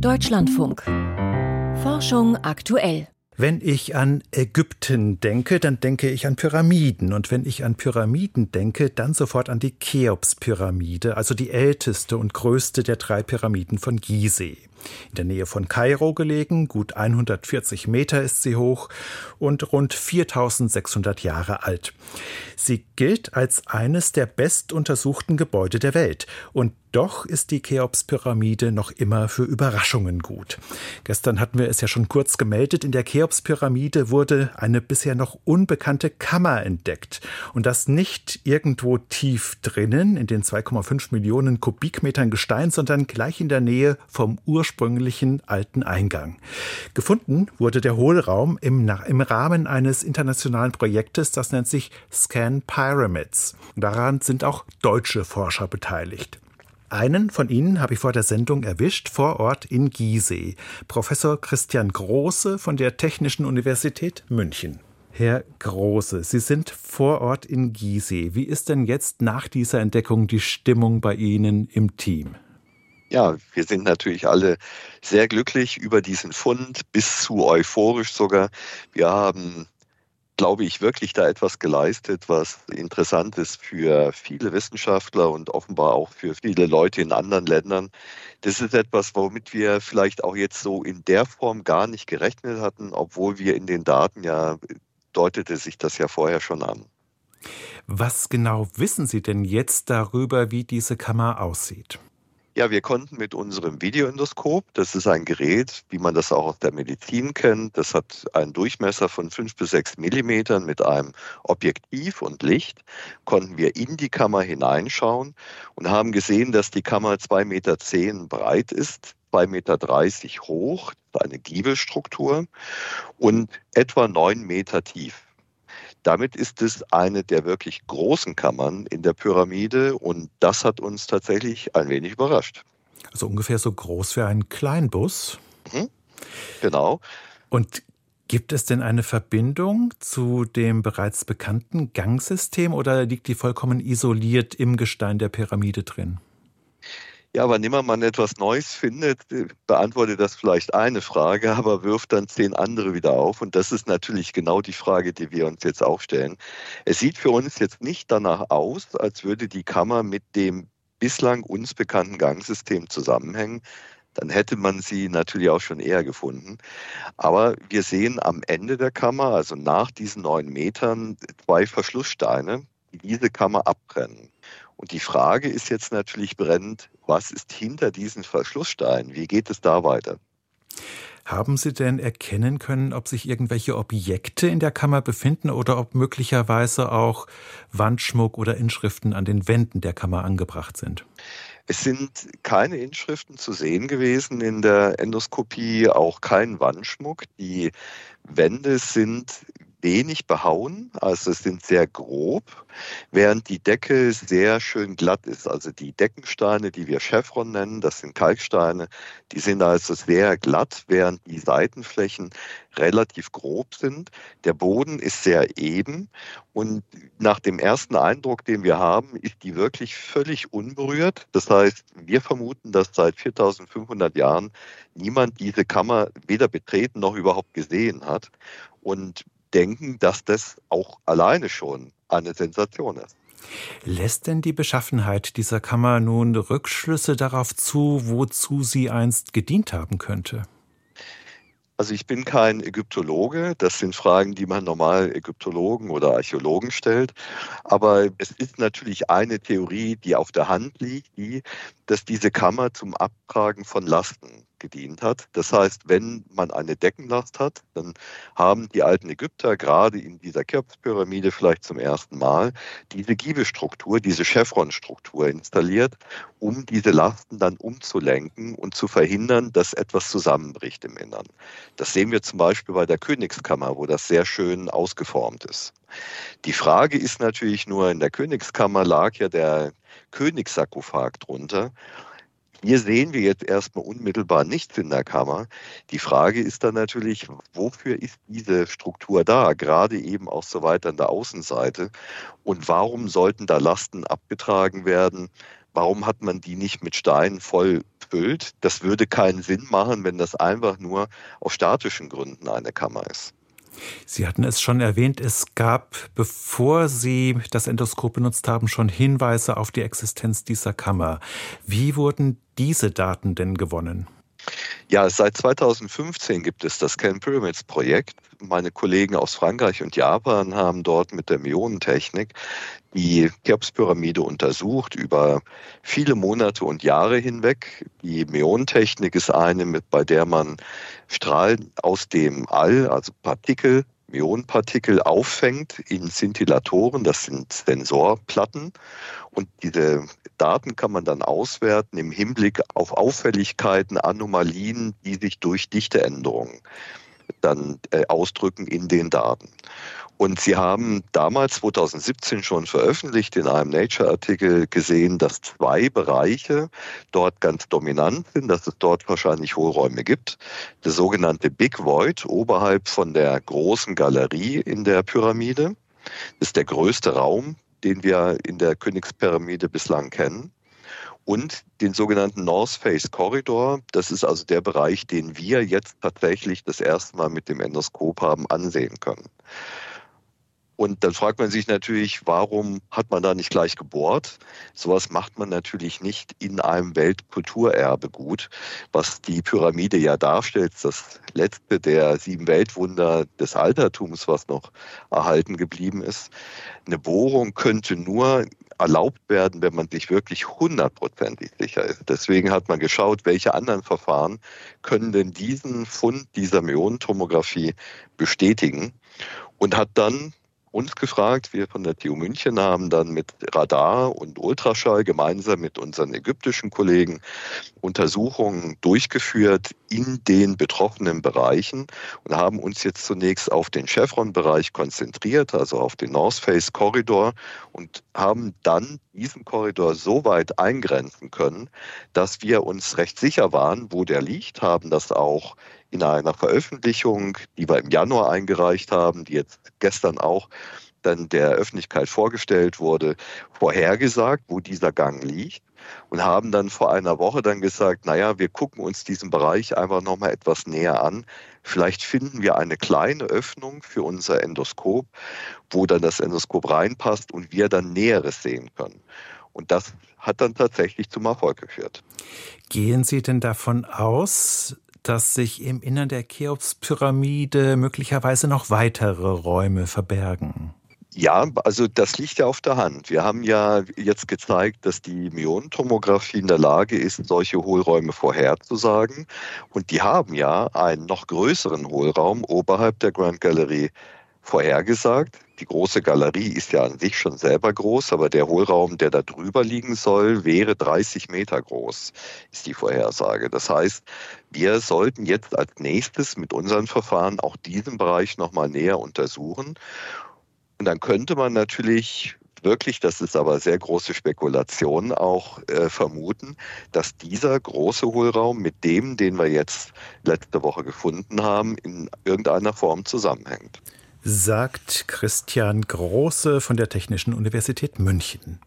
Deutschlandfunk. Forschung aktuell. Wenn ich an Ägypten denke, dann denke ich an Pyramiden. Und wenn ich an Pyramiden denke, dann sofort an die Cheops-Pyramide, also die älteste und größte der drei Pyramiden von Gizeh. In der Nähe von Kairo gelegen, gut 140 Meter ist sie hoch und rund 4600 Jahre alt. Sie gilt als eines der bestuntersuchten Gebäude der Welt und doch ist die Cheops-Pyramide noch immer für Überraschungen gut. Gestern hatten wir es ja schon kurz gemeldet. In der Cheops-Pyramide wurde eine bisher noch unbekannte Kammer entdeckt. Und das nicht irgendwo tief drinnen, in den 2,5 Millionen Kubikmetern Gestein, sondern gleich in der Nähe vom ursprünglichen alten Eingang. Gefunden wurde der Hohlraum im, im Rahmen eines internationalen Projektes, das nennt sich Scan Pyramids. Daran sind auch deutsche Forscher beteiligt. Einen von Ihnen habe ich vor der Sendung erwischt, vor Ort in Gizeh. Professor Christian Große von der Technischen Universität München. Herr Große, Sie sind vor Ort in Gizeh. Wie ist denn jetzt nach dieser Entdeckung die Stimmung bei Ihnen im Team? Ja, wir sind natürlich alle sehr glücklich über diesen Fund, bis zu euphorisch sogar. Wir haben glaube ich, wirklich da etwas geleistet, was interessant ist für viele Wissenschaftler und offenbar auch für viele Leute in anderen Ländern. Das ist etwas, womit wir vielleicht auch jetzt so in der Form gar nicht gerechnet hatten, obwohl wir in den Daten ja deutete sich das ja vorher schon an. Was genau wissen Sie denn jetzt darüber, wie diese Kammer aussieht? Ja, wir konnten mit unserem Videoendoskop, das ist ein Gerät, wie man das auch aus der Medizin kennt, das hat einen Durchmesser von fünf bis sechs Millimetern mit einem Objektiv und Licht, konnten wir in die Kammer hineinschauen und haben gesehen, dass die Kammer zwei Meter zehn breit ist, zwei Meter dreißig hoch, eine Giebelstruktur und etwa neun Meter tief. Damit ist es eine der wirklich großen Kammern in der Pyramide und das hat uns tatsächlich ein wenig überrascht. Also ungefähr so groß wie ein Kleinbus. Mhm. Genau. Und Gibt es denn eine Verbindung zu dem bereits bekannten Gangsystem oder liegt die vollkommen isoliert im Gestein der Pyramide drin? Ja, wann immer man etwas Neues findet, äh, beantwortet das vielleicht eine Frage, aber wirft dann zehn andere wieder auf. Und das ist natürlich genau die Frage, die wir uns jetzt auch stellen. Es sieht für uns jetzt nicht danach aus, als würde die Kammer mit dem bislang uns bekannten Gangsystem zusammenhängen. Dann hätte man sie natürlich auch schon eher gefunden. Aber wir sehen am Ende der Kammer, also nach diesen neun Metern, zwei Verschlusssteine, die diese Kammer abbrennen. Und die Frage ist jetzt natürlich brennend, was ist hinter diesen Verschlusssteinen? Wie geht es da weiter? Haben Sie denn erkennen können, ob sich irgendwelche Objekte in der Kammer befinden oder ob möglicherweise auch Wandschmuck oder Inschriften an den Wänden der Kammer angebracht sind? Es sind keine Inschriften zu sehen gewesen in der Endoskopie, auch kein Wandschmuck. Die Wände sind wenig behauen, also sind sehr grob, während die Decke sehr schön glatt ist. Also die Deckensteine, die wir Chevron nennen, das sind Kalksteine, die sind also sehr glatt, während die Seitenflächen relativ grob sind. Der Boden ist sehr eben und nach dem ersten Eindruck, den wir haben, ist die wirklich völlig unberührt. Das heißt, wir vermuten, dass seit 4500 Jahren niemand diese Kammer weder betreten noch überhaupt gesehen hat. Und denken, dass das auch alleine schon eine Sensation ist. Lässt denn die Beschaffenheit dieser Kammer nun Rückschlüsse darauf zu, wozu sie einst gedient haben könnte? Also ich bin kein Ägyptologe. Das sind Fragen, die man normal Ägyptologen oder Archäologen stellt. Aber es ist natürlich eine Theorie, die auf der Hand liegt, die, dass diese Kammer zum Abtragen von Lasten gedient hat. Das heißt, wenn man eine Deckenlast hat, dann haben die alten Ägypter gerade in dieser Cheops-Pyramide vielleicht zum ersten Mal diese Giebestruktur, diese Chevron-Struktur installiert, um diese Lasten dann umzulenken und zu verhindern, dass etwas zusammenbricht im Innern. Das sehen wir zum Beispiel bei der Königskammer, wo das sehr schön ausgeformt ist. Die Frage ist natürlich nur, in der Königskammer lag ja der Königssarkophag drunter. Hier sehen wir jetzt erstmal unmittelbar nichts in der Kammer. Die Frage ist dann natürlich, wofür ist diese Struktur da, gerade eben auch so weit an der Außenseite? Und warum sollten da Lasten abgetragen werden? warum hat man die nicht mit Steinen voll füllt? Das würde keinen Sinn machen, wenn das einfach nur aus statischen Gründen eine Kammer ist. Sie hatten es schon erwähnt, es gab, bevor Sie das Endoskop benutzt haben, schon Hinweise auf die Existenz dieser Kammer. Wie wurden diese Daten denn gewonnen? Ja, seit 2015 gibt es das Can Pyramids Projekt. Meine Kollegen aus Frankreich und Japan haben dort mit der Myonentechnik die Cheops-Pyramide untersucht über viele Monate und Jahre hinweg. Die Myonentechnik ist eine, mit, bei der man Strahlen aus dem All, also Partikel, Myonenpartikel auffängt in Szintillatoren, das sind Sensorplatten. Und diese Daten kann man dann auswerten im Hinblick auf Auffälligkeiten, Anomalien, die sich durch Dichteänderungen dann äh, ausdrücken in den Daten. Und Sie haben damals 2017 schon veröffentlicht in einem Nature-Artikel gesehen, dass zwei Bereiche dort ganz dominant sind, dass es dort wahrscheinlich Hohlräume gibt. Der sogenannte Big Void oberhalb von der großen Galerie in der Pyramide. Das ist der größte Raum, den wir in der Königspyramide bislang kennen und den sogenannten North Face Corridor. Das ist also der Bereich, den wir jetzt tatsächlich das erste Mal mit dem Endoskop haben ansehen können. Und dann fragt man sich natürlich, warum hat man da nicht gleich gebohrt? Sowas macht man natürlich nicht in einem Weltkulturerbegut, was die Pyramide ja darstellt, das letzte der sieben Weltwunder des Altertums, was noch erhalten geblieben ist. Eine Bohrung könnte nur erlaubt werden, wenn man sich wirklich hundertprozentig sicher ist. Deswegen hat man geschaut, welche anderen Verfahren können denn diesen Fund dieser Myonentomographie bestätigen und hat dann uns gefragt. Wir von der TU München haben dann mit Radar und Ultraschall gemeinsam mit unseren ägyptischen Kollegen Untersuchungen durchgeführt in den betroffenen Bereichen und haben uns jetzt zunächst auf den Chevron-Bereich konzentriert, also auf den North Face Korridor und haben dann diesen Korridor so weit eingrenzen können, dass wir uns recht sicher waren, wo der liegt, haben das auch in einer Veröffentlichung, die wir im Januar eingereicht haben, die jetzt gestern auch dann der Öffentlichkeit vorgestellt wurde, vorhergesagt, wo dieser Gang liegt und haben dann vor einer Woche dann gesagt, naja, wir gucken uns diesen Bereich einfach nochmal etwas näher an. Vielleicht finden wir eine kleine Öffnung für unser Endoskop, wo dann das Endoskop reinpasst und wir dann Näheres sehen können. Und das hat dann tatsächlich zum Erfolg geführt. Gehen Sie denn davon aus, dass sich im Innern der Cheops-Pyramide möglicherweise noch weitere Räume verbergen. Ja, also das liegt ja auf der Hand. Wir haben ja jetzt gezeigt, dass die Myonentomographie in der Lage ist, solche Hohlräume vorherzusagen. Und die haben ja einen noch größeren Hohlraum oberhalb der Grand Gallery vorhergesagt. Die große Galerie ist ja an sich schon selber groß, aber der Hohlraum, der da drüber liegen soll, wäre 30 Meter groß, ist die Vorhersage. Das heißt, wir sollten jetzt als nächstes mit unseren Verfahren auch diesen Bereich nochmal näher untersuchen. Und dann könnte man natürlich wirklich, das ist aber sehr große Spekulation, auch äh, vermuten, dass dieser große Hohlraum mit dem, den wir jetzt letzte Woche gefunden haben, in irgendeiner Form zusammenhängt sagt Christian Große von der Technischen Universität München.